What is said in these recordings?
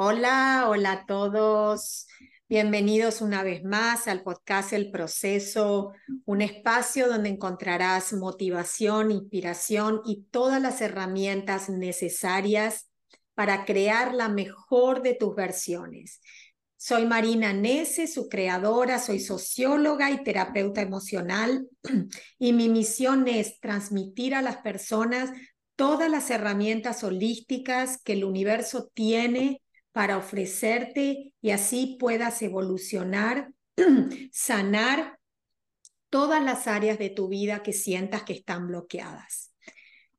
Hola, hola a todos. Bienvenidos una vez más al podcast El Proceso, un espacio donde encontrarás motivación, inspiración y todas las herramientas necesarias para crear la mejor de tus versiones. Soy Marina Nese, su creadora, soy socióloga y terapeuta emocional y mi misión es transmitir a las personas todas las herramientas holísticas que el universo tiene para ofrecerte y así puedas evolucionar, sanar todas las áreas de tu vida que sientas que están bloqueadas.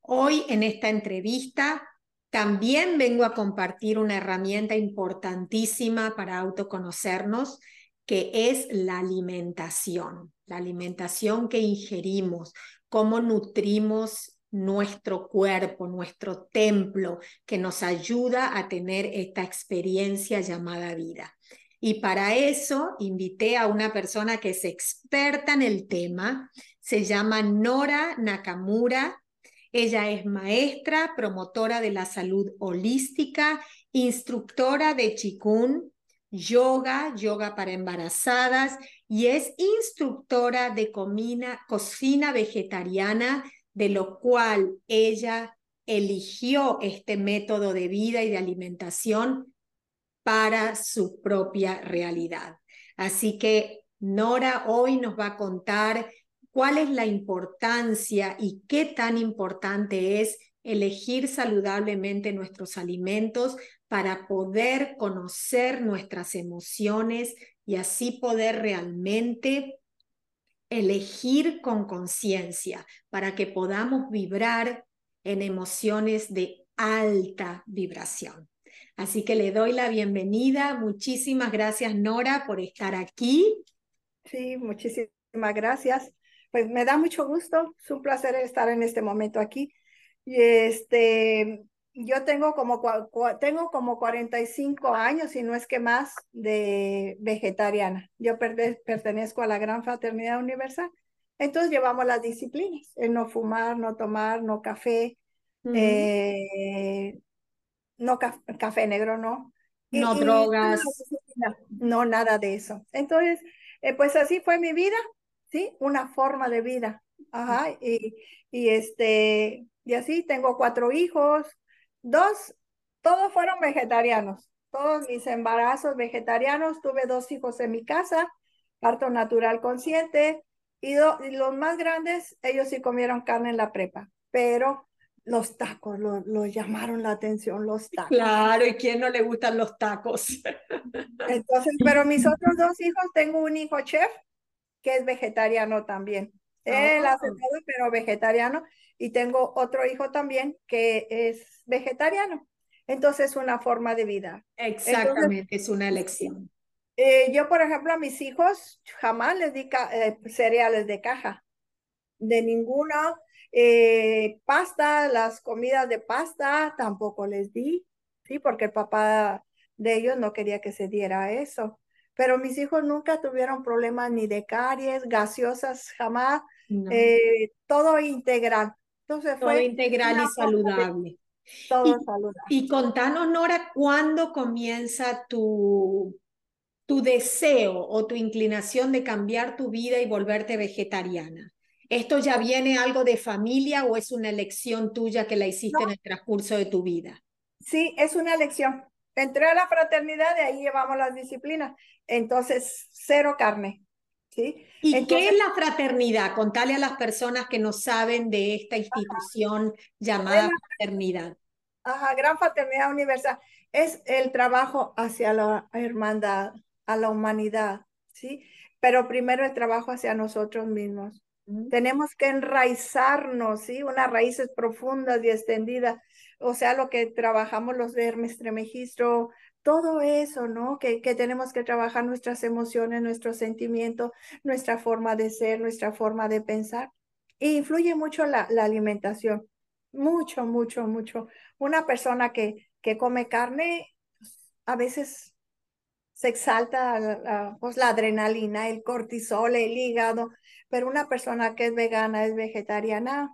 Hoy en esta entrevista también vengo a compartir una herramienta importantísima para autoconocernos, que es la alimentación, la alimentación que ingerimos, cómo nutrimos nuestro cuerpo, nuestro templo, que nos ayuda a tener esta experiencia llamada vida. Y para eso invité a una persona que es experta en el tema, se llama Nora Nakamura. Ella es maestra, promotora de la salud holística, instructora de Chikun, yoga, yoga para embarazadas y es instructora de cocina vegetariana de lo cual ella eligió este método de vida y de alimentación para su propia realidad. Así que Nora hoy nos va a contar cuál es la importancia y qué tan importante es elegir saludablemente nuestros alimentos para poder conocer nuestras emociones y así poder realmente elegir con conciencia para que podamos vibrar en emociones de alta vibración. Así que le doy la bienvenida. Muchísimas gracias, Nora, por estar aquí. Sí, muchísimas gracias. Pues me da mucho gusto, es un placer estar en este momento aquí. Y este, yo tengo como, tengo como 45 años, y no es que más, de vegetariana. Yo pertenezco a la Gran Fraternidad Universal. Entonces llevamos las disciplinas, el no fumar, no tomar, no café, eh, no café negro, no. No drogas. No, nada de eso. Entonces, eh, pues así fue mi vida, ¿sí? Una forma de vida. Ajá, y, y este, y así tengo cuatro hijos, Dos, todos fueron vegetarianos. Todos mis embarazos vegetarianos. Tuve dos hijos en mi casa, parto natural consciente. Y, los más grandes, ellos sí comieron carne en la prepa. Pero los tacos los llamaron la atención, los tacos. Claro, ¿y quién no le gustan los tacos? Entonces, pero mis otros dos hijos, tengo un hijo chef que es vegetariano también. Él hace oh. todo, pero vegetariano. Y tengo otro hijo también que es vegetariano. Entonces, es una forma de vida. Exactamente, es una elección. Eh, yo, por ejemplo, a mis hijos jamás les di eh, cereales de caja. De ninguna. Eh, pasta, las comidas de pasta, tampoco les di. Sí, porque el papá de ellos no quería que se diera eso pero mis hijos nunca tuvieron problemas ni de caries, gaseosas, jamás, todo integral. Entonces todo integral y saludable. Todo saludable. Y contanos, Nora, ¿cuándo comienza tu, tu deseo o tu inclinación de cambiar tu vida y volverte vegetariana? ¿Esto ya viene algo de familia o es una elección tuya que la hiciste en el transcurso de tu vida? Sí, es una elección. Entré a la fraternidad, de ahí llevamos las disciplinas. Entonces, cero carne. ¿Sí? ¿Y qué es la fraternidad? Contale a las personas que no saben de esta institución llamada fraternidad. Ajá, Gran Fraternidad Universal. Es el trabajo hacia la hermandad, a la humanidad, ¿sí? Pero primero el trabajo hacia nosotros mismos. Tenemos que enraizarnos, ¿sí? Unas raíces profundas y extendidas o sea, lo que trabajamos los de Hermes Tremegistro, todo eso, ¿no? Que, que, tenemos que trabajar nuestras emociones, nuestros sentimientos, nuestra forma de ser, nuestra forma de pensar. Y influye mucho la, la alimentación, mucho, mucho, mucho. Una persona que, que come carne, a veces se exalta la, pues, la adrenalina, el cortisol, el hígado, pero una persona que es vegana, es vegetariana,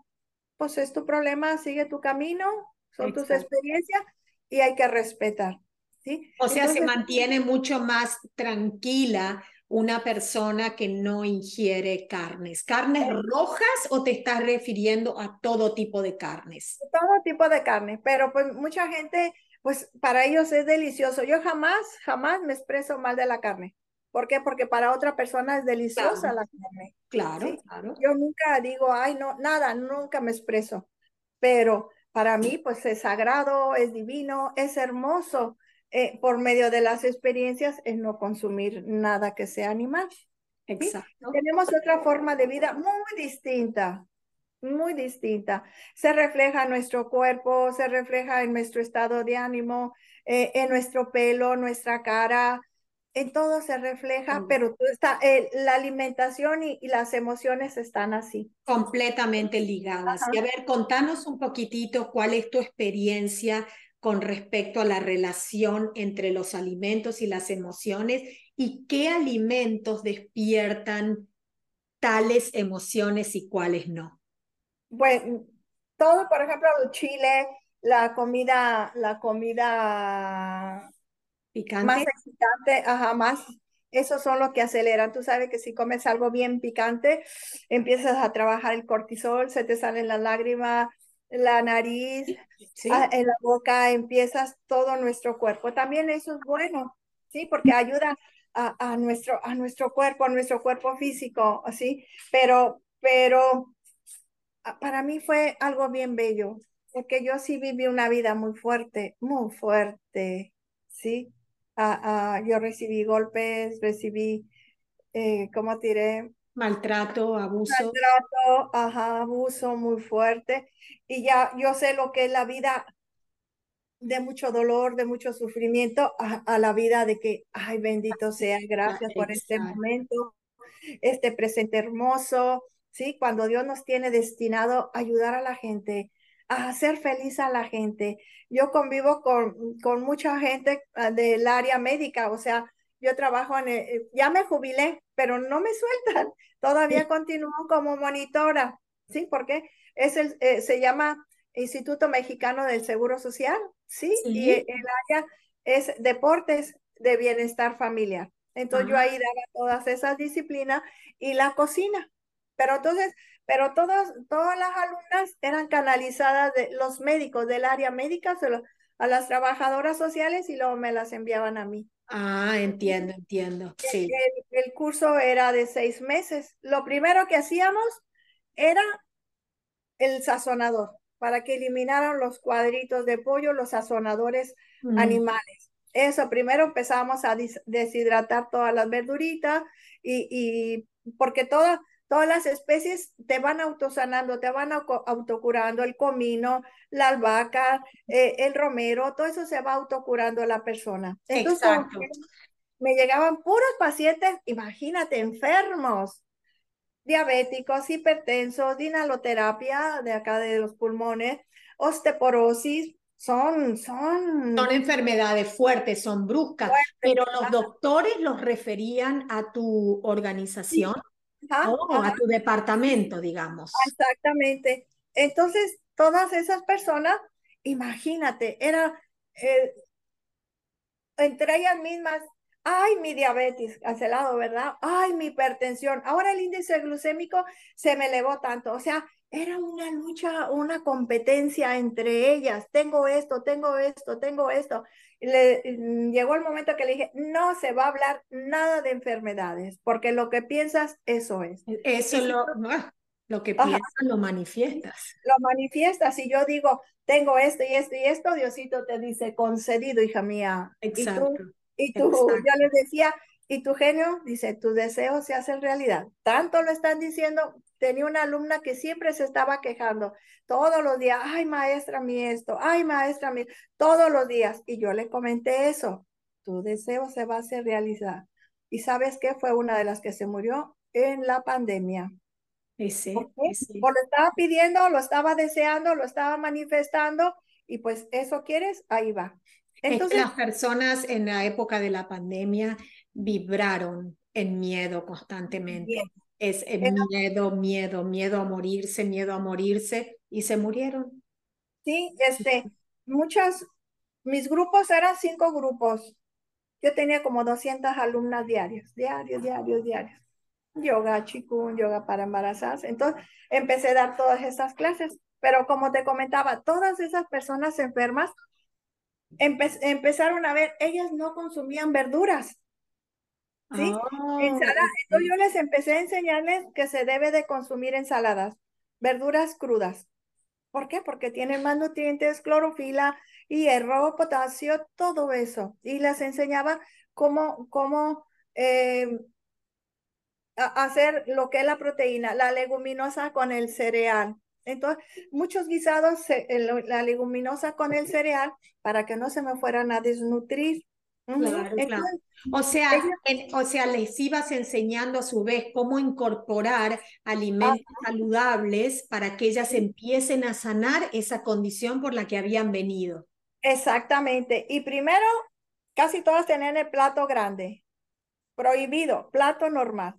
pues es tu problema, sigue tu camino, son tus experiencias y hay que respetar. ¿Sí? O sea, se mantiene mucho más tranquila una persona que no ingiere carnes. ¿Carnes rojas o te estás refiriendo a todo tipo de carnes? Todo tipo de carne, pero pues mucha gente, pues para ellos es delicioso. Yo jamás, jamás me expreso mal de la carne. ¿Por qué? Porque para otra persona es deliciosa la carne. Claro, claro. Yo nunca digo, ay, no, nada, nunca me expreso. Pero para mí, pues es sagrado, es divino, es hermoso eh, por medio de las experiencias en no consumir nada que sea animal. Exacto. Tenemos otra forma de vida muy distinta, muy distinta. Se refleja en nuestro cuerpo, se refleja en nuestro estado de ánimo, eh, en nuestro pelo, nuestra cara, en todo se refleja, pero está, eh, la alimentación y, las emociones están así. Completamente ligadas. Y a ver, contanos un poquitito cuál es tu experiencia con respecto a la relación entre los alimentos y las emociones y qué alimentos despiertan tales emociones y cuáles no. Bueno, todo, por ejemplo, el chile, la comida, la comida picante. más excitante, ajá, más, esos son los que aceleran. Tú sabes que si comes algo bien picante, empiezas a trabajar el cortisol, se te salen las lágrimas, la nariz, ah, en la boca, empiezas todo nuestro cuerpo. También eso es bueno, ¿sí? Porque ayuda a, a, nuestro, a nuestro cuerpo, a nuestro cuerpo físico, ¿sí? Pero, pero ah, para mí fue algo bien bello, porque yo sí viví una vida muy fuerte, muy fuerte, ¿sí? Ah, yo recibí golpes, recibí, eh, ¿cómo diré? Maltrato, abuso. Maltrato, ajá, abuso muy fuerte. Y ya yo sé lo que es la vida de mucho dolor, de mucho sufrimiento, a, la vida de que, ay, bendito sea, gracias por este momento, este presente hermoso, ¿sí? Cuando Dios nos tiene destinado a ayudar a la gente, a hacer feliz a la gente. Yo convivo con, con mucha gente ah, del área médica, o sea, yo trabajo en, el, ya me jubilé, pero no me sueltan, todavía continúo como monitora, ¿sí? Porque es el, eh, se llama Instituto Mexicano del Seguro Social, ¿sí? Y el área es deportes de bienestar familiar. Entonces yo ahí daba todas esas disciplinas y la cocina. Pero entonces, pero todas, todas las alumnas eran canalizadas de los médicos del área médica a las trabajadoras sociales y luego me las enviaban a mí. Ah, entiendo, entiendo. Sí. El, curso era de seis meses. Lo primero que hacíamos era el sazonador para que eliminaran los cuadritos de pollo, los sazonadores animales. Eso, primero empezamos a deshidratar todas las verduritas y, y porque todas Todas las especies te van autosanando, te van autocurando, el comino, la albahaca, eh, el romero, todo eso se va autocurando la persona. Entonces, Exacto. me llegaban puros pacientes, imagínate, enfermos, diabéticos, hipertensos, dinaloterapia de acá de los pulmones, osteoporosis, son, son... Son enfermedades fuertes, son bruscas, pero los doctores los referían a tu organización. Oh, a tu departamento, digamos. Exactamente. Entonces, todas esas personas, imagínate, era eh, entre ellas mismas, ay, mi diabetes, cancelado, ¿verdad? Ay, mi hipertensión. Ahora el índice glucémico se me elevó tanto. O sea, era una lucha, una competencia entre ellas. Tengo esto, tengo esto, tengo esto le, mm, llegó el momento que le dije, no se va a hablar nada de enfermedades, porque lo que piensas, eso es. Eso lo, lo que piensas lo manifiestas. Lo manifiestas. Y yo digo, tengo esto y esto y esto, Diosito te dice, concedido, hija mía. Exacto. Y tú, y tú ya les decía, y tu genio dice, tus deseos se hacen realidad. Tanto lo están diciendo, tenía una alumna que siempre se estaba quejando todos los días, ay maestra mi esto, ay maestra mi, todos los días. Y yo le comenté eso, tu deseo se va a hacer realidad. ¿Y sabes qué? Fue una de las que se murió en la pandemia. Y sí, lo estaba pidiendo, lo estaba deseando, lo estaba manifestando y pues eso quieres, ahí va. Entonces, las personas en la época de la pandemia vibraron en miedo constantemente. Es miedo, miedo, miedo a morirse, miedo a morirse y se murieron. Sí, este, muchas, mis grupos eran cinco grupos. Yo tenía como 200 alumnas diarias, diarios, diarios, diarios. Yoga, chikun, yoga para embarazadas. Entonces empecé a dar todas estas clases. Pero como te comentaba, todas esas personas enfermas empezaron a ver, ellas no consumían verduras. ¿Sí? Oh, Entonces yo les empecé a enseñarles que se debe de consumir ensaladas, verduras crudas. ¿Por qué? Porque tienen más nutrientes, clorofila, hierro, potasio, todo eso. Y les enseñaba cómo, cómo eh, hacer lo que es la proteína, la leguminosa con el cereal. Entonces, muchos guisados, la leguminosa con el cereal, para que no se me fueran a desnutrir. O sea, o sea, les ibas enseñando a su vez cómo incorporar alimentos saludables para que ellas empiecen a sanar esa condición por la que habían venido. Exactamente. Y primero, casi todas tenían el plato grande. Prohibido, plato normal.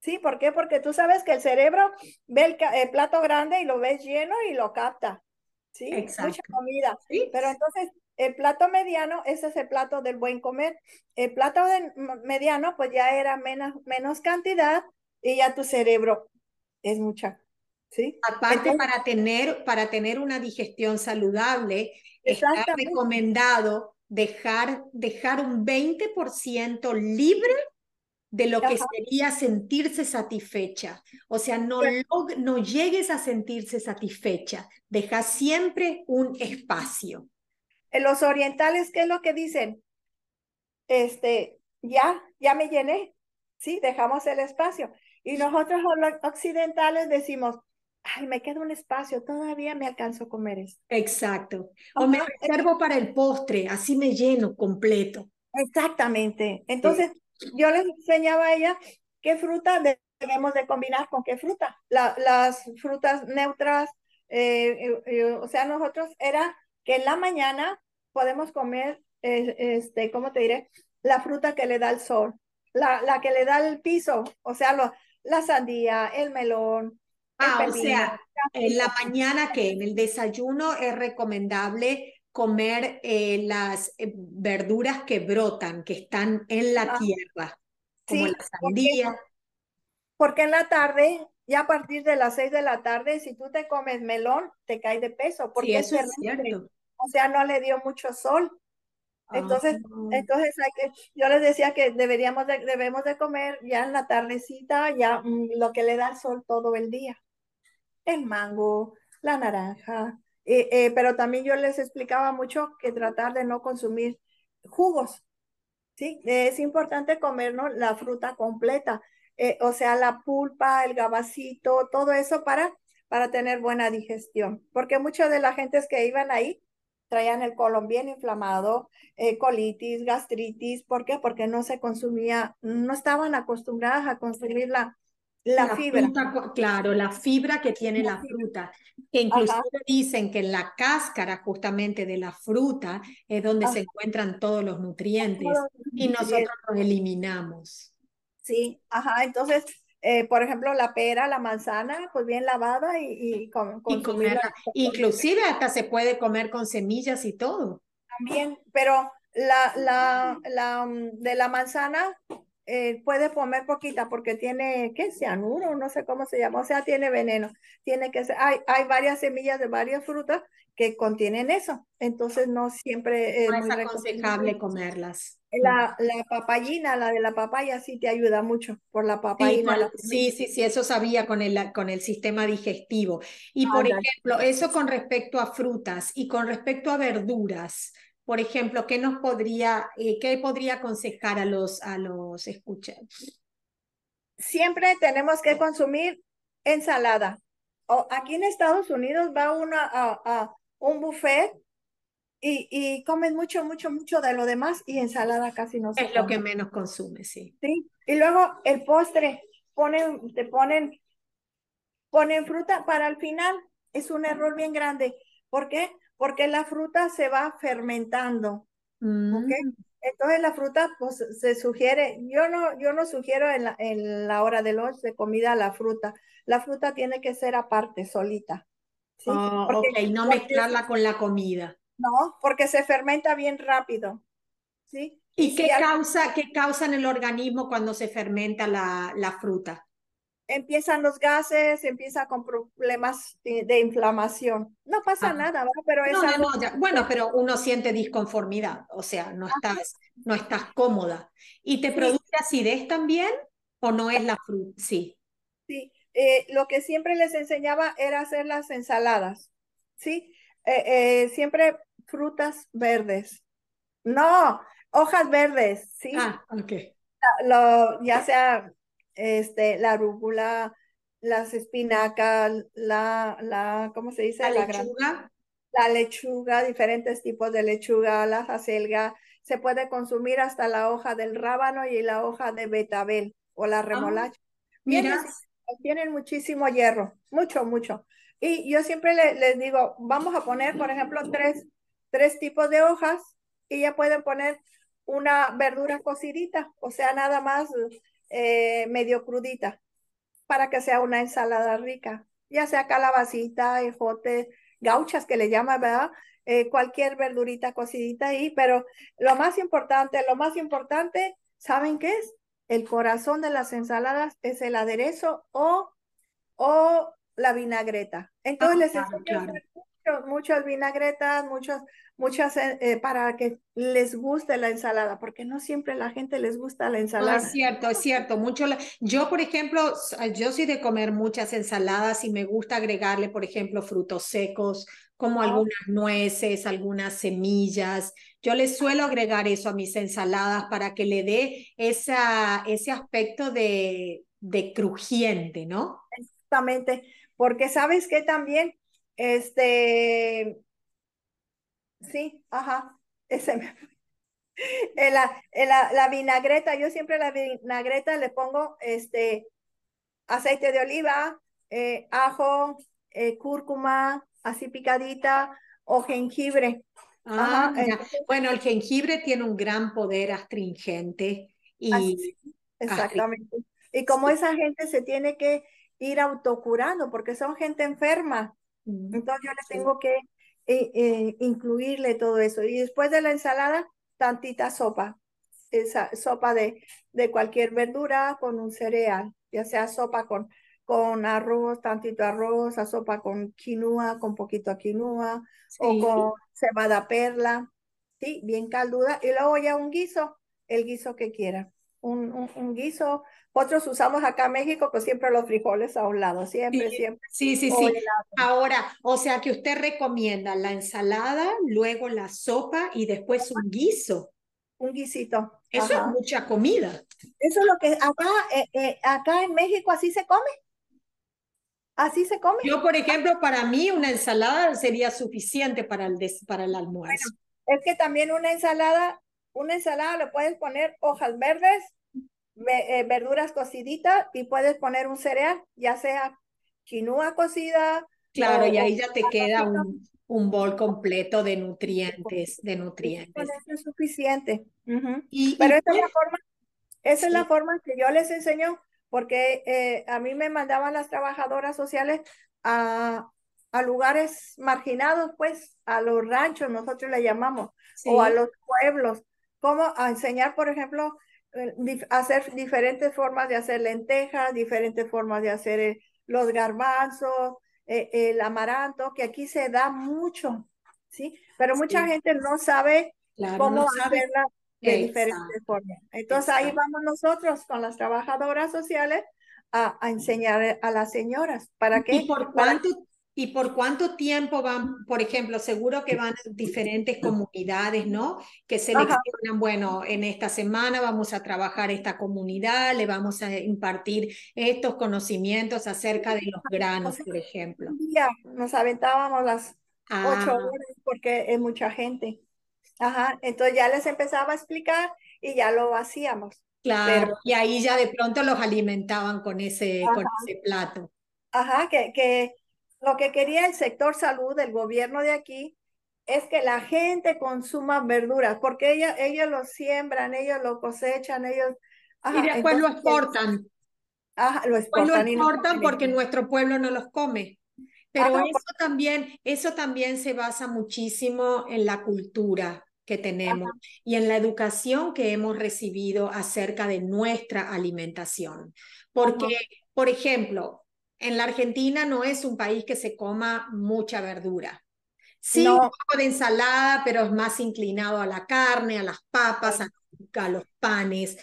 ¿Sí? ¿Por qué? Porque tú sabes que el cerebro ve el, plato grande y lo ves lleno y lo capta. ¿Sí? Mucha comida. Pero entonces el plato mediano, ese es el plato del buen comer. El plato de mediano, pues ya era menos, menos cantidad y ya tu cerebro es mucha. ¿sí? Aparte, para, tener, para tener una digestión saludable, está recomendado dejar, dejar un 20% libre de lo que sería sentirse satisfecha. O sea, no, no llegues a sentirse satisfecha. Deja siempre un espacio los orientales, ¿qué es lo que dicen? Este, ya, ya me llené, ¿sí? Dejamos el espacio. Y nosotros los occidentales decimos, ay, me queda un espacio, todavía me alcanzo a comer esto. Exacto. O me reservo para el postre, así me lleno completo. Exactamente. Entonces, yo les enseñaba a ella qué fruta debemos de combinar con qué fruta. las frutas neutras, eh, eh, eh, o sea, nosotros era que en la mañana podemos comer, este, ¿cómo te diré? La fruta que le da el sol, la, la que le da el piso, o sea, lo, la sandía, el melón. Ah, o sea, en la mañana que en el desayuno es recomendable comer eh, las eh, verduras que brotan, que están en la ah, tierra, como la sandía. Porque, en la tarde, ya a partir de las seis de la tarde, si tú te comes melón, te cae de peso, porque eso es cierto o sea, no le dio mucho sol. Entonces, ah. entonces hay que, yo les decía que deberíamos de, debemos de comer ya en la tardecita, ya mm, lo que le da el sol todo el día. El mango, la naranja, eh, eh, pero también yo les explicaba mucho que tratar de no consumir jugos, ¿sí? Es importante comernos la fruta completa, eh, o sea, la pulpa, el gabacito, todo eso para, para tener buena digestión, porque muchas de las gentes que iban ahí traían el colon bien inflamado, eh, colitis, gastritis. ¿Por qué? Porque no se consumía, no estaban acostumbradas a consumir la, la, fibra. claro, la fibra que tiene la, fruta. Que inclusive dicen que en la cáscara justamente de la fruta es donde se encuentran todos los nutrientes y nosotros los eliminamos. Sí, ajá, entonces eh, por ejemplo, la pera, la manzana, pues bien lavada y, y, con, Inclusive hasta se puede comer con semillas y todo. También, pero la, la, la mm, de la manzana eh, puede comer poquita porque tiene, ¿qué? Cianuro, no sé cómo se llama, o sea, tiene veneno. Tiene que ser, hay, hay varias semillas de varias frutas que contienen eso, entonces no siempre es, no es aconsejable comerlas. La, la papayina, la de la papaya, sí te ayuda mucho por la papayina. Sí, sí, sí, eso sabía con el, con el sistema digestivo. Y por ejemplo, eso con respecto a frutas y con respecto a verduras, por ejemplo, ¿qué nos podría, eh, qué podría aconsejar a los, a los escuchantes? Siempre tenemos que consumir ensalada. O aquí en Estados Unidos va uno a, a un buffet y, y comen mucho, mucho, mucho de lo demás y ensalada casi no se Es lo que menos consume, sí. Sí, y luego el postre, ponen, te ponen, ponen fruta para el final, es un error bien grande. ¿Por qué? Porque la fruta se va fermentando, mm. Entonces la fruta, pues se sugiere, yo no, yo no sugiero en la, en la hora de lunch de comida la fruta. La fruta tiene que ser aparte, solita. ¿Sí? Oh, ok, no mezclarla con la comida. No, porque se fermenta bien rápido. ¿sí? ¿Y, qué, causa, qué causa en el organismo cuando se fermenta la, la fruta? empiezan los gases, empieza con problemas de, inflamación. No pasa ah. nada, pero es Bueno, pero uno siente disconformidad, o sea, no estás, no estás cómoda. ¿Y te produce acidez también o no es la fruta? Sí. Sí, eh, lo que siempre les enseñaba era hacer las ensaladas, ¿sí? Eh, eh, siempre frutas verdes. No, hojas verdes, ¿sí? Ah, ok. Lo, ya sea este, la rúcula, las espinacas, la, la, ¿cómo se dice? La, lechuga. La lechuga, diferentes tipos de lechuga, la acelga, se puede consumir hasta la hoja del rábano y la hoja de betabel o la ah, remolacha. mira. Tienen muchísimo hierro, mucho, mucho. Y yo siempre les digo, vamos a poner, por ejemplo, tres, tres tipos de hojas y ya pueden poner una verdura cocidita, o sea, nada más eh, medio crudita para que sea una ensalada rica, ya sea calabacita, ejote, gauchas que le llaman, ¿verdad? Eh, cualquier verdurita cocidita ahí, pero lo más importante, lo más importante, ¿saben qué es? El corazón de las ensaladas es el aderezo o, o la vinagreta. Entonces ah, les muchas vinagretas, muchos muchas eh, eh, para que les guste la ensalada, porque no siempre la gente les gusta la ensalada. es cierto, es cierto. Mucho Yo, por ejemplo, yo soy de comer muchas ensaladas y me gusta agregarle, por ejemplo, frutos secos, como algunas nueces, algunas semillas. Yo les suelo agregar eso a mis ensaladas para que le dé esa, ese aspecto de, de crujiente, ¿no? Exactamente, porque sabes que también, este, Sí, ajá, ese me... la, la, la, vinagreta, yo siempre la vinagreta le pongo este aceite de oliva, eh, ajo, eh, cúrcuma, así picadita, o jengibre. Ah, bueno, el jengibre tiene un gran poder astringente y exactamente. Y como esa gente se tiene que ir autocurando porque son gente enferma, entonces yo le tengo que e, e, incluirle todo eso. Y después de la ensalada, tantita sopa, esa sopa de, de cualquier verdura con un cereal, ya sea sopa con, con arroz, tantito arroz, a sopa con quinoa, con poquito quinoa, o con cebada perla, sí, bien calduda, y luego ya un guiso, el guiso que quiera. Un, un, guiso. Otros usamos acá en México, pues siempre los frijoles a un lado, siempre, siempre. Sí, sí, sí. Ahora, o sea que usted recomienda la ensalada, luego la sopa y después un guiso. Un guisito. Eso es mucha comida. Eso es lo que acá, eh, eh, acá en México así se come. Así se come. Yo, por ejemplo, para mí una ensalada sería suficiente para el, para el almuerzo. es que también una ensalada una ensalada le puedes poner hojas verdes, eh, verduras cociditas y puedes poner un cereal, ya sea quinoa cocida. Claro, y ahí ya te queda un, un bol completo de nutrientes, de nutrientes. Eso es suficiente. y, Pero esa es la forma, esa es la forma que yo les enseño, porque eh, a mí me mandaban las trabajadoras sociales a, a lugares marginados, pues, a los ranchos, nosotros le llamamos, o a los pueblos, cómo enseñar, por ejemplo, hacer diferentes formas de hacer lentejas, diferentes formas de hacer eh, los garbanzos, eh, el amaranto, que aquí se da mucho, ¿sí? Pero mucha gente no sabe cómo hacerla de diferentes formas. Entonces ahí vamos nosotros con las trabajadoras sociales a, enseñar a las señoras para que... ¿Y por cuánto, ¿Y por cuánto tiempo van, por ejemplo, seguro que van diferentes comunidades, ¿no? Que seleccionan, bueno, en esta semana vamos a trabajar esta comunidad, le vamos a impartir estos conocimientos acerca de los granos, por ejemplo. Ya, nos aventábamos las ocho ah. horas porque es mucha gente. Ajá, entonces ya les empezaba a explicar y ya lo hacíamos. Claro, y ahí ya de pronto los alimentaban con ese, con ese plato. Ajá, que, que lo que quería el sector salud, el gobierno de aquí, es que la gente consuma verduras, porque ellos, ellos lo siembran, ellos lo cosechan, ellos... y después lo exportan. Ajá, lo exportan. lo exportan porque nuestro pueblo no los come. Pero eso también, eso también se basa muchísimo en la cultura que tenemos y en la educación que hemos recibido acerca de nuestra alimentación. Porque, por ejemplo, en la Argentina no es un país que se coma mucha verdura. Sí, un poco de ensalada, pero es más inclinado a la carne, a las papas, a, los panes.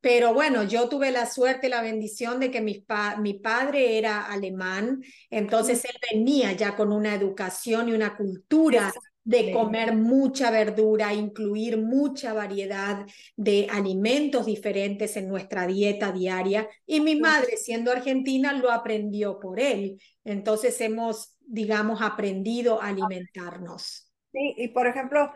Pero bueno, yo tuve la suerte, la bendición de que mi, mi padre era alemán, entonces él venía ya con una educación y una cultura de comer mucha verdura, incluir mucha variedad de alimentos diferentes en nuestra dieta diaria. Y mi madre, siendo argentina, lo aprendió por él. Entonces hemos, digamos, aprendido a alimentarnos. Sí, y por ejemplo,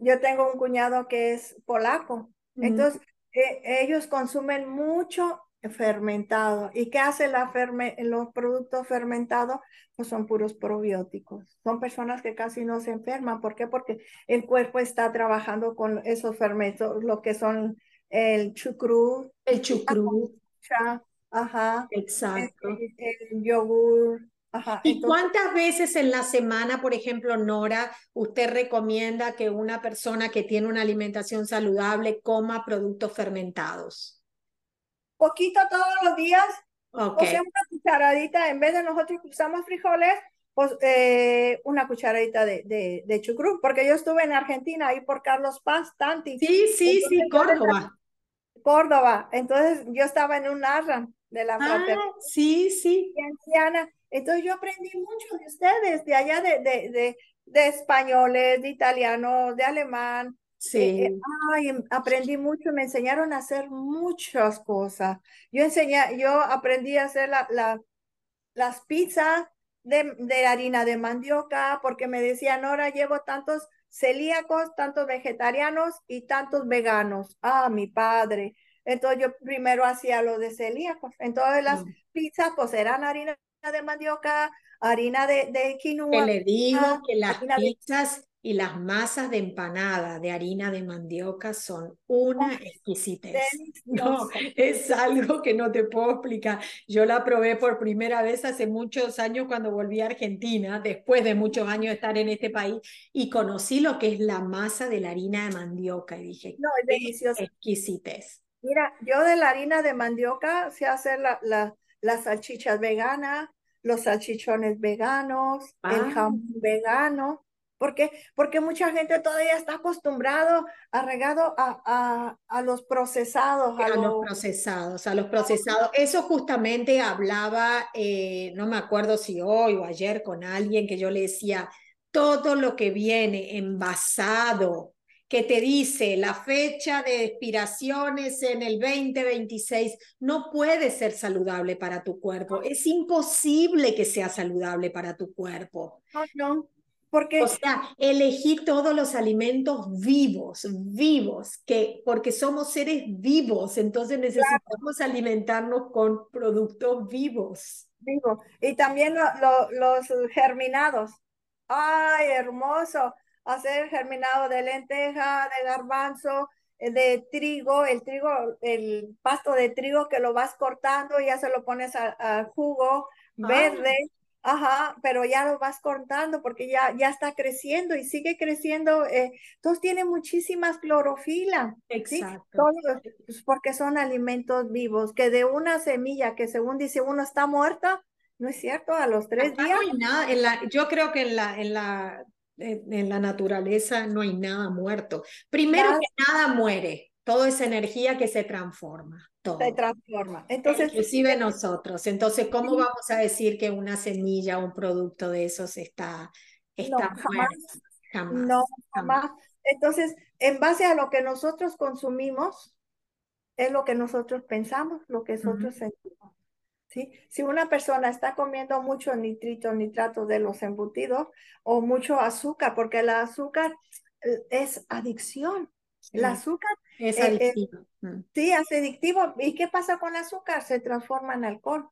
yo tengo un cuñado que es polaco. Entonces, eh, ellos consumen mucho fermentado. ¿Y qué hace la ferme los productos fermentados? Pues son puros probióticos. Son personas que casi no se enferman. ¿Por qué? Porque el cuerpo está trabajando con esos fermentos, lo que son el chucrú. El chucrú. Ajá. Exacto. El, yogur. Ajá. ¿Y cuántas veces en la semana, por ejemplo, Nora, usted recomienda que una persona que tiene una alimentación saludable coma productos fermentados? Poquito todos los días. O sea, una cucharadita, en vez de nosotros usamos frijoles, pues eh, una cucharadita de, de, de chucrú, porque yo estuve en Argentina, ahí por Carlos Paz, Tanti. Sí, sí, sí, Córdoba. Córdoba. Entonces yo estaba en un arran de la ah, Sí, sí. Anciana. Entonces yo aprendí mucho de ustedes, de allá de, de, de, de españoles, de italianos, de alemán, Sí. Eh, ay, em, aprendí mucho, me enseñaron a hacer muchas cosas. Yo enseñé, yo aprendí a hacer la, la, las pizzas de, de, harina de mandioca, porque me decían, ahora llevo tantos celíacos, tantos vegetarianos y tantos veganos. Ah, mi padre. Entonces yo primero hacía lo de celíacos. Entonces las mm. pizzas pues eran harina de mandioca, harina de, de quinoa. Que le digo que las pizzas y las masas de empanada de harina de mandioca son una exquisitez. No, es algo que no te puedo explicar. Yo la probé por primera vez hace muchos años cuando volví a Argentina, después de muchos años de estar en este país, y conocí lo que es la masa de la harina de mandioca y dije, no, es delicioso. Exquisitez. Mira, yo de la harina de mandioca sé hacer la, la, las salchichas veganas, los salchichones veganos, el ah. jamón vegano ¿Por qué? Porque mucha gente todavía está acostumbrado, arregado a, a, a los procesados. A, los procesados, a los procesados. Eso justamente hablaba, eh, no me acuerdo si hoy o ayer con alguien que yo le decía, todo lo que viene envasado, que te dice la fecha de expiraciones en el 2026, no puede ser saludable para tu cuerpo. Es imposible que sea saludable para tu cuerpo. No, no. Porque, o sea, elegí todos los alimentos vivos, vivos, que, porque somos seres vivos, entonces necesitamos alimentarnos con productos vivos. Vivo. Y también los germinados. Ay, hermoso. Hacer germinado de lenteja, de garbanzo, eh, de trigo, el trigo, el pasto de trigo que lo vas cortando y ya se lo pones al jugo verde. Ajá, pero ya lo vas cortando porque ya, ya está creciendo y sigue creciendo. Eh, entonces tiene muchísimas clorofila. Exacto. Pues, porque son alimentos vivos, que de una semilla que según dice uno está muerta, no es cierto, a los tres días. No hay nada, en la, yo creo que en la, en la, en, la naturaleza no hay nada muerto. Primero que nada muere, todo es energía que se transforma se transforma. Entonces, Inclusive nosotros. Entonces, ¿cómo vamos a decir que una semilla o un producto de esos está, está no, jamás, No, jamás. Entonces, en base a lo que nosotros consumimos, es lo que nosotros pensamos, lo que nosotros sentimos. ¿sí? Si una persona está comiendo mucho nitrito, nitrato de los embutidos o mucho azúcar, porque el azúcar eh, es adicción. El azúcar es eh, eh, adictivo. Mm. sí, es adictivo. ¿Y qué pasa con el azúcar? Se transforma en alcohol.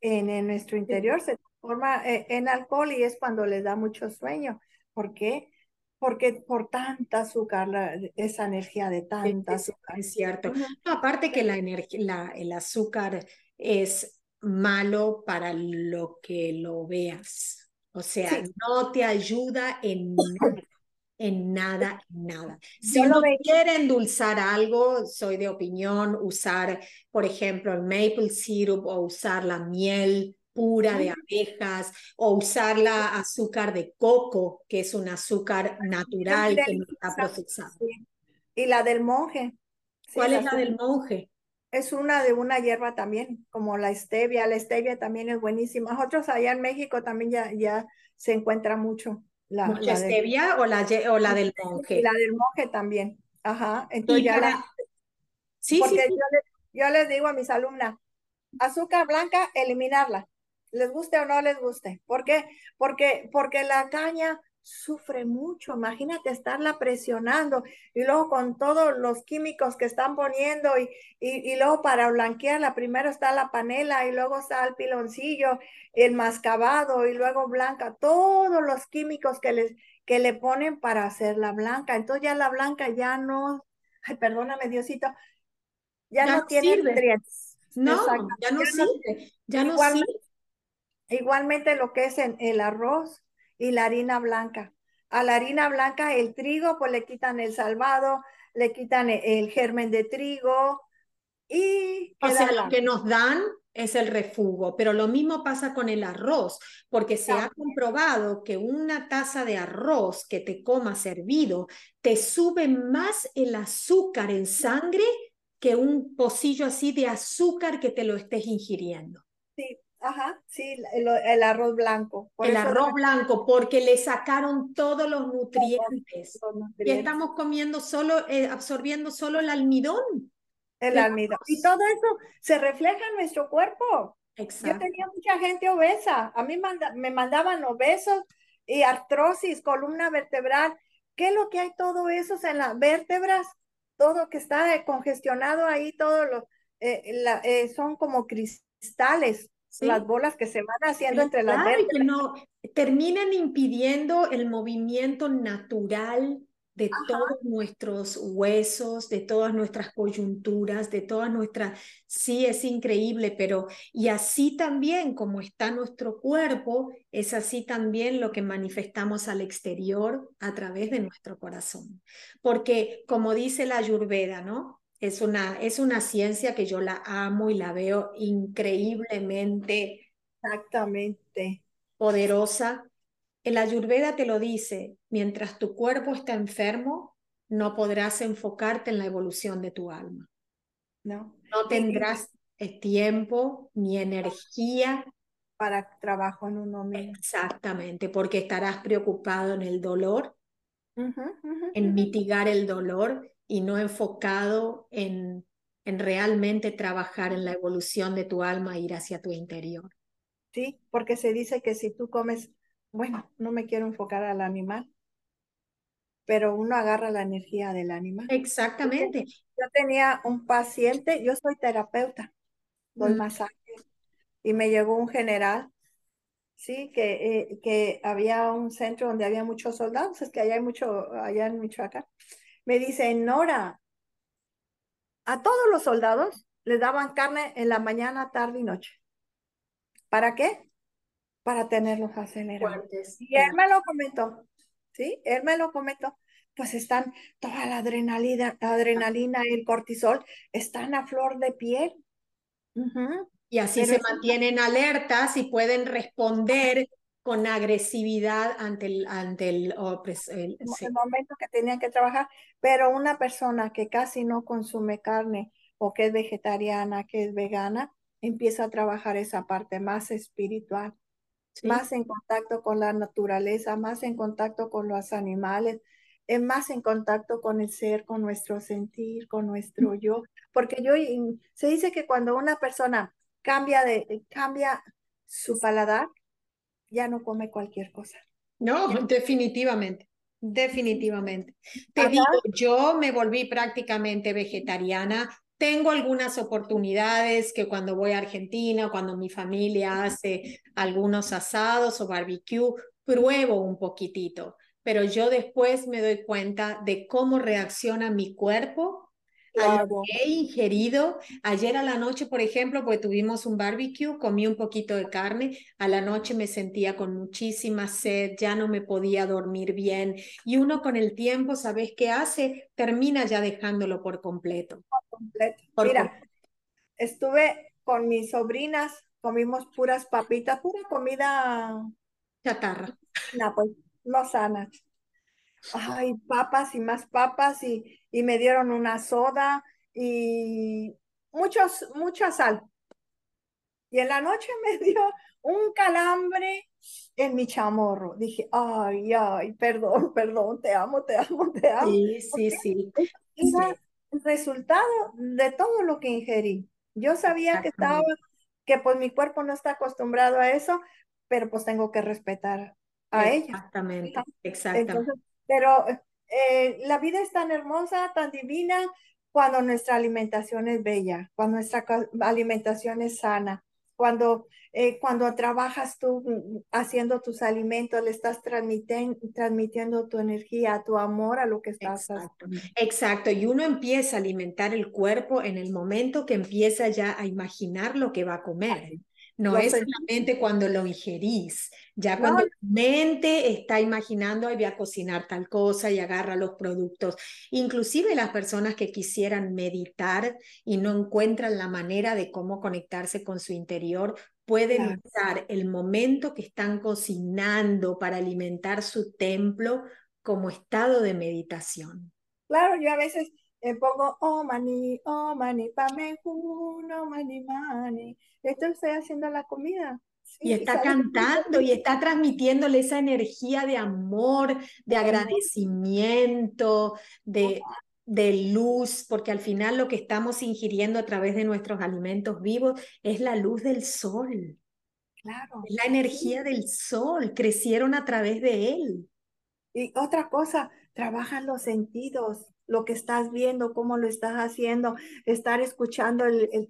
En, nuestro interior se transforma eh, en alcohol y es cuando les da mucho sueño. ¿Por qué? Porque por tanta azúcar, esa energía de tanta azúcar. Es cierto. aparte que la energía, la, el azúcar es malo para lo que lo veas. O sea, no te ayuda en nada en nada, nada. Si uno quiere endulzar algo, soy de opinión usar, por ejemplo, el maple syrup o usar la miel pura de abejas o usar la azúcar de coco, que es un azúcar natural que no está procesado. Y la del monje. ¿Cuál es la del monje? Es una de una hierba también, como la stevia. La stevia también es buenísima. Nosotros allá en México también ya, ya se encuentra mucho. La, ¿Mucha stevia o, la, o la del monje? La del monje también. Ajá. Entonces ya la... Sí, sí, Yo, les, yo les digo a mis alumnas, azúcar blanca, eliminarla. Les guste o no les guste. ¿Por qué? Porque, porque la caña sufre mucho. Imagínate estarla presionando y luego con todos los químicos que están poniendo y, y, y, luego para blanquearla, primero está la panela y luego está el piloncillo, el mascabado y luego blanca, todos los químicos que, les, que le ponen para hacerla blanca. Entonces ya la blanca ya no, ay, perdóname Diosito, ya, no, tiene nutrientes. No, ya no sirve, ya no sirve. Igualmente lo que es en el arroz, y la harina blanca. A la harina blanca, el trigo, pues le quitan el salvado, le quitan e, el germen de trigo y... O sea, lo que nos dan es el refugo, pero lo mismo pasa con el arroz, porque se ha comprobado que una taza de arroz que te comas servido te sube más el azúcar en sangre que un pocillo así de azúcar que te lo estés ingiriendo. Ajá, sí, el, arroz blanco. el arroz blanco, porque le sacaron todos los nutrientes. Y estamos comiendo solo, eh, absorbiendo solo el almidón. El almidón. Y todo eso se refleja en nuestro cuerpo. Exacto. Yo tenía mucha gente obesa. A mí me mandaban obesos y artrosis, columna vertebral. ¿Qué es lo que hay todo eso en las vértebras? Todo que está congestionado ahí, todo lo, eh, eh, son como cristales las bolas que se van haciendo entre las vértebras. que no terminan impidiendo el movimiento natural de todos nuestros huesos, de todas nuestras coyunturas, de todas nuestras... Sí, es increíble, pero y así también como está nuestro cuerpo, es así también lo que manifestamos al exterior a través de nuestro corazón. Porque como dice la Ayurveda, ¿no? Es una, es una ciencia que yo la amo y la veo increíblemente Exactamente. poderosa. El Ayurveda te lo dice, mientras tu cuerpo está enfermo, no podrás enfocarte en la evolución de tu alma. No. No tendrás tiempo ni energía para trabajo en uno mismo. Exactamente, porque estarás preocupado en el dolor, en mitigar el dolor y no enfocado en, en realmente trabajar en la evolución de tu alma e ir hacia tu interior. Sí, porque se dice que si tú comes, bueno, no me quiero enfocar al animal, pero uno agarra la energía del animal. Exactamente. Yo tenía un paciente, yo soy terapeuta, doy mm. masaje, y me llegó un general, sí, que, eh, que había un centro donde había muchos soldados, es que allá hay mucho, allá en Michoacán, me dice, Nora, a todos los soldados les daban carne en la mañana, tarde y noche. ¿Para qué? Para tenerlos acelerados. y él me lo comentó, ¿sí? Él me lo comentó. Pues están toda la adrenalina, adrenalina y el cortisol están a flor de piel. Y así se mantienen alertas y pueden responder con agresividad ante el, ante el, pues, el, momento que tenían que trabajar, pero una persona que casi no consume carne o que es vegetariana, que es vegana, empieza a trabajar esa parte más espiritual, más en contacto con la naturaleza, más en contacto con los animales, es más en contacto con el ser, con nuestro sentir, con nuestro yo, porque yo se dice que cuando una persona cambia de cambia su paladar, ya no come cualquier cosa. No, definitivamente, definitivamente. Te digo, yo me volví prácticamente vegetariana. Tengo algunas oportunidades que cuando voy a Argentina, cuando mi familia hace algunos asados o barbecue, pruebo un poquitito, pero yo después me doy cuenta de cómo reacciona mi cuerpo he ingerido. Ayer a la noche, por ejemplo, pues tuvimos un barbecue, comí un poquito de carne, a la noche me sentía con muchísima sed, ya no me podía dormir bien y uno con el tiempo, ¿sabes qué hace? Termina ya dejándolo por completo. Por completo. Mira, estuve con mis sobrinas, comimos puras papitas, pura comida chatarra. No, pues no sana ay, papas y más papas y, y me dieron una soda y muchos, mucha sal. Y en la noche me dio un calambre en mi chamorro. Dije, ay, ay, perdón, perdón, te amo, te amo, te amo. Sí, sí, sí. el resultado de todo lo que ingerí. Yo sabía que estaba, que pues mi cuerpo no está acostumbrado a eso, pero pues tengo que respetar a ella. Exactamente, exactamente. Pero eh, la vida es tan hermosa, tan divina, cuando nuestra alimentación es bella, cuando nuestra alimentación es sana, cuando, eh, cuando trabajas tú mm, haciendo tus alimentos, le estás transmitiendo, transmitiendo tu energía, tu amor a lo que estás Exacto. haciendo. Exacto, y uno empieza a alimentar el cuerpo en el momento que empieza ya a imaginar lo que va a comer. No es solamente cuando lo ingerís, ya cuando la mente está imaginando, y voy a cocinar tal cosa y agarra los productos. Inclusive las personas que quisieran meditar y no encuentran la manera de cómo conectarse con su interior, pueden usar el momento que están cocinando para alimentar su templo como estado de meditación. Claro, yo a veces me pongo, oh mani, oh mani, me oh mani, mani. Esto estoy haciendo la comida. y está cantando y está transmitiéndole esa energía de amor, de agradecimiento, de, de luz, porque al final lo que estamos ingiriendo a través de nuestros alimentos vivos es la luz del sol. Claro. Es la energía del sol, crecieron a través de él. Y otra cosa, trabajan los sentidos, lo que estás viendo, cómo lo estás haciendo, estar escuchando el, el,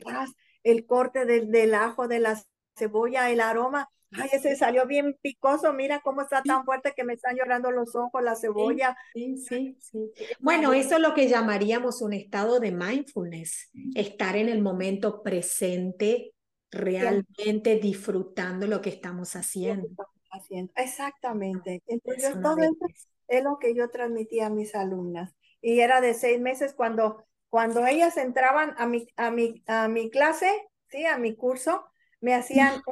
el corte del, del ajo, de la cebolla, el aroma. Ay, ese salió bien picoso, mira cómo está tan fuerte que me están llorando los ojos, la cebolla. Sí, sí, sí. Bueno, eso es lo que llamaríamos un estado de mindfulness, estar en el momento presente, realmente disfrutando lo que estamos haciendo. haciendo. Exactamente. Entonces, todo eso es lo que yo transmitía a mis alumnas y era de seis meses cuando, cuando ellas entraban a mi, a mi, a mi clase, ¿sí? a mi curso, me hacían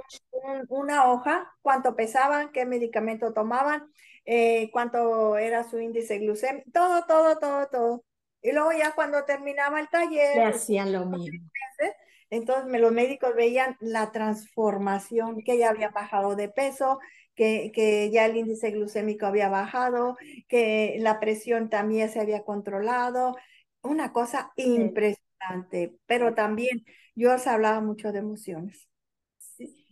una hoja, cuánto pesaban, qué medicamento tomaban, eh, cuánto era su índice glucémico, todo, todo, todo, todo. Y luego ya cuando terminaba el taller... Le hacían lo mismo. Entonces los médicos veían la transformación, que ella había bajado de peso, que, ya el índice glucémico había bajado, que la presión también se había controlado, una cosa impresionante, pero también yo os hablaba mucho de emociones.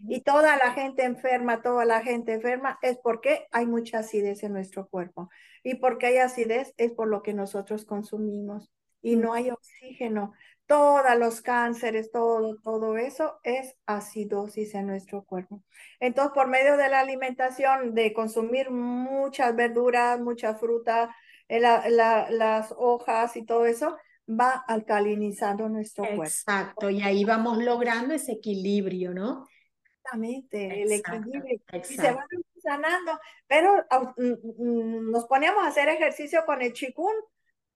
Y toda la gente enferma, toda la gente enferma es porque hay mucha acidez en nuestro cuerpo. Y porque hay acidez es por lo que nosotros consumimos. Y no hay oxígeno todos los cánceres, todo, todo eso es acidosis en nuestro cuerpo. Entonces, por medio de la alimentación, de consumir muchas verduras, mucha fruta, eh, las hojas y todo eso, va alcalinizando nuestro cuerpo. Exacto, y ahí vamos logrando ese equilibrio, ¿no? Exactamente, el equilibrio. Y se va sanando, pero mm, mm, nos poníamos a hacer ejercicio con el chikun,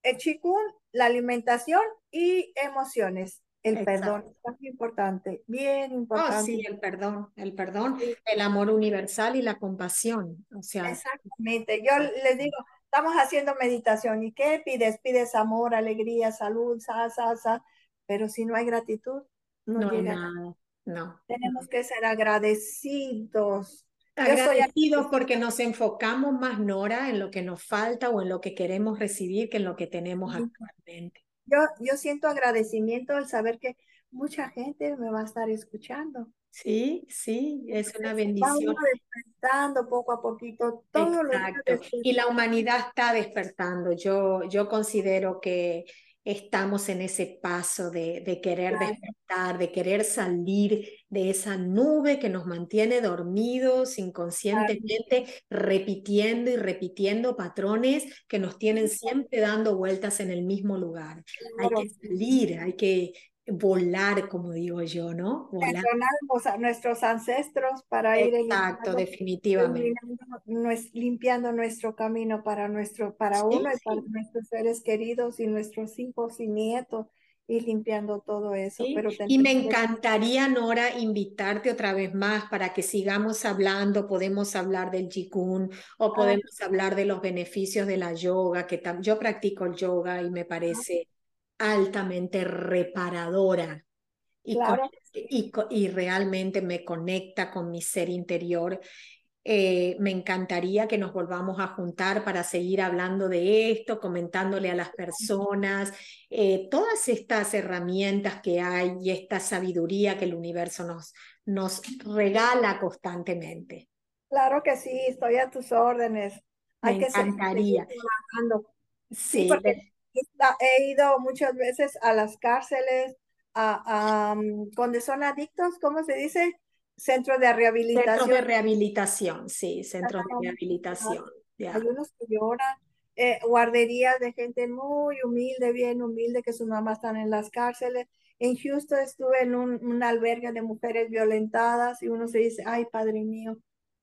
el chikun, la alimentación y emociones. El perdón es muy importante, bien importante. Oh, sí, el perdón, el perdón, el amor universal y la compasión. O sea, Exactamente. Yo les digo, estamos haciendo meditación. ¿Y qué pides? Pides amor, alegría, salud, sa, sa, sa. Pero si no hay gratitud, no, no llega nada. No. Tenemos que ser agradecidos Agradecidos porque nos enfocamos más, Nora, en lo que nos falta o en lo que queremos recibir que en lo que tenemos actualmente. Yo, yo siento agradecimiento al saber que mucha gente me va a estar escuchando. Sí, sí, es una bendición. Vamos despertando poco a poquito todo Exacto. Y la humanidad está despertando. Yo, yo considero que estamos en ese paso de, de querer despertar, de querer salir de esa nube que nos mantiene dormidos inconscientemente, repitiendo y repitiendo patrones que nos tienen siempre dando vueltas en el mismo lugar. Hay que salir, hay que volar, como digo yo, ¿no? Volar. a nuestros ancestros para ir Exacto, definitivamente. Limpiando, nuestro camino para, nuestro, para uno y para nuestros seres queridos y nuestros hijos y nietos y limpiando todo eso. Pero y me encantaría, Nora, invitarte otra vez más para que sigamos hablando. Podemos hablar del Jikun o podemos hablar de los beneficios de la yoga, que yo practico el yoga y me parece altamente reparadora y, y, realmente me conecta con mi ser interior. Eh, me encantaría que nos volvamos a juntar para seguir hablando de esto, comentándole a las personas eh, todas estas herramientas que hay y esta sabiduría que el universo nos, nos regala constantemente. Claro que sí, estoy a tus órdenes. Hay me encantaría. sí, he ido muchas veces a las cárceles, a, mm, donde son adictos, ¿cómo se dice? Centros de rehabilitación. Centros de rehabilitación, sí, centros de rehabilitación. Hay unos que lloran, eh, guarderías de gente muy humilde, bien humilde, que sus mamás están en las cárceles. En Houston estuve en un, un albergue de mujeres violentadas y uno se dice, ay, padre mío,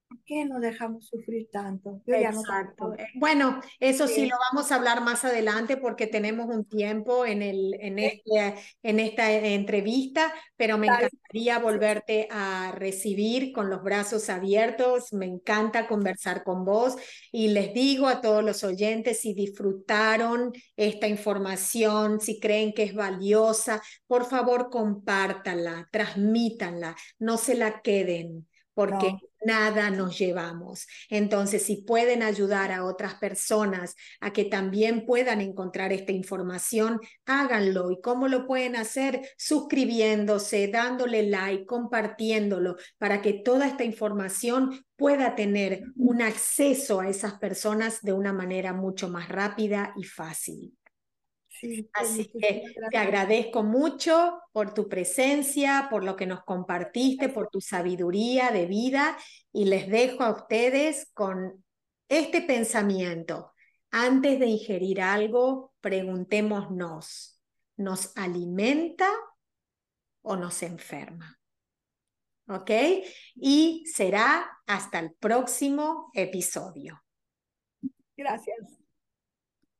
¿Por qué no dejamos sufrir tanto? Exacto. Eh, bueno, eso sí. lo vamos a hablar más adelante porque tenemos un tiempo en, el, en, este, en esta entrevista, pero me encantaría volverte a recibir con los brazos abiertos. Me encanta conversar con vos y les digo a todos los oyentes si disfrutaron esta información, si creen que es valiosa, por favor compártanla, transmítanla, no se la queden porque nada nos llevamos. Entonces, si pueden ayudar a otras personas a que también puedan encontrar esta información, háganlo. ¿Y cómo lo pueden hacer? Suscribiéndose, dándole like, compartiéndolo, para que toda esta información pueda tener un acceso a esas personas de una manera mucho más rápida y fácil. Así que te agradezco mucho por tu presencia, por lo que nos compartiste, por tu sabiduría de vida y les dejo a ustedes con este pensamiento. Antes de ingerir algo, preguntémonos, ¿nos alimenta o nos enferma? ¿Ok? Y será hasta el próximo episodio. Gracias.